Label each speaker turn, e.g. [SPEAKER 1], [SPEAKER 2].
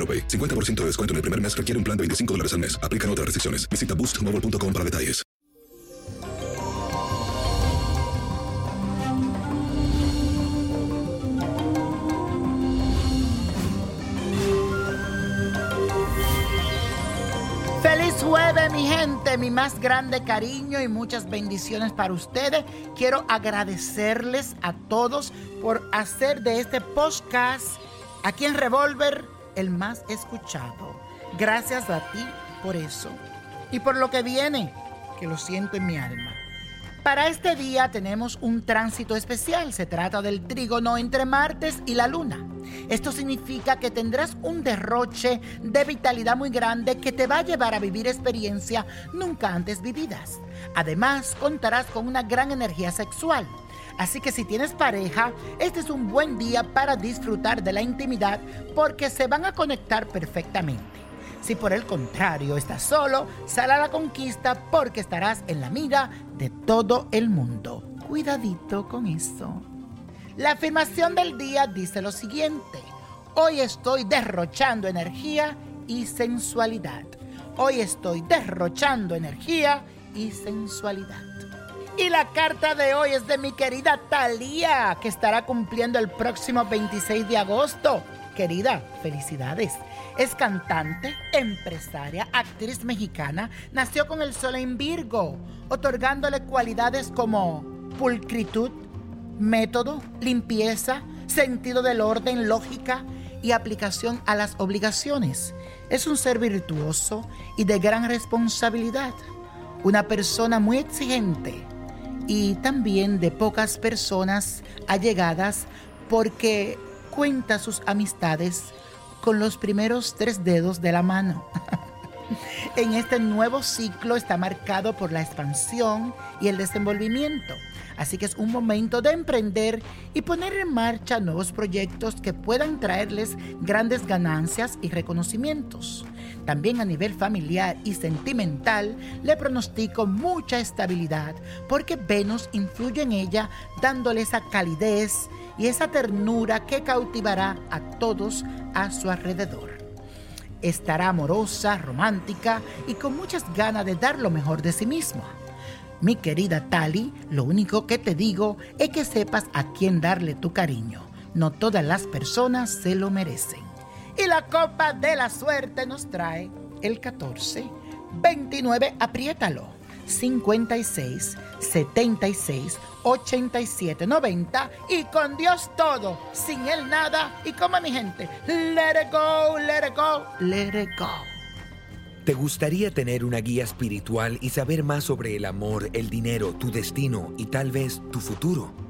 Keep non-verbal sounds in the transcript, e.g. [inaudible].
[SPEAKER 1] AroPay. 50% de descuento en el primer mes requiere un plan de 25 dólares al mes. Aplican otras restricciones. Visita boostmobile.com para detalles.
[SPEAKER 2] Feliz jueves, mi gente, mi más grande cariño y muchas bendiciones para ustedes. Quiero agradecerles a todos por hacer de este podcast aquí en Revolver el más escuchado. Gracias a ti por eso y por lo que viene, que lo siento en mi alma. Para este día tenemos un tránsito especial. Se trata del trígono entre Martes y la Luna. Esto significa que tendrás un derroche de vitalidad muy grande que te va a llevar a vivir experiencias nunca antes vividas. Además, contarás con una gran energía sexual. Así que si tienes pareja, este es un buen día para disfrutar de la intimidad porque se van a conectar perfectamente. Si por el contrario estás solo, sal a la conquista porque estarás en la mira de todo el mundo. Cuidadito con eso. La afirmación del día dice lo siguiente. Hoy estoy derrochando energía y sensualidad. Hoy estoy derrochando energía y sensualidad. Y la carta de hoy es de mi querida Thalía, que estará cumpliendo el próximo 26 de agosto. Querida, felicidades. Es cantante, empresaria, actriz mexicana. Nació con el sol en Virgo, otorgándole cualidades como pulcritud, método, limpieza, sentido del orden, lógica y aplicación a las obligaciones. Es un ser virtuoso y de gran responsabilidad. Una persona muy exigente y también de pocas personas allegadas porque cuenta sus amistades con los primeros tres dedos de la mano. [laughs] en este nuevo ciclo está marcado por la expansión y el desenvolvimiento. Así que es un momento de emprender y poner en marcha nuevos proyectos que puedan traerles grandes ganancias y reconocimientos. También a nivel familiar y sentimental le pronostico mucha estabilidad porque Venus influye en ella dándole esa calidez y esa ternura que cautivará a todos a su alrededor. Estará amorosa, romántica y con muchas ganas de dar lo mejor de sí misma. Mi querida Tali, lo único que te digo es que sepas a quién darle tu cariño. No todas las personas se lo merecen. Y la copa de la suerte nos trae el 14, 29, apriétalo, 56, 76, 87, 90 y con Dios todo, sin Él nada y como mi gente, let it go, let it go, let it go.
[SPEAKER 3] ¿Te gustaría tener una guía espiritual y saber más sobre el amor, el dinero, tu destino y tal vez tu futuro?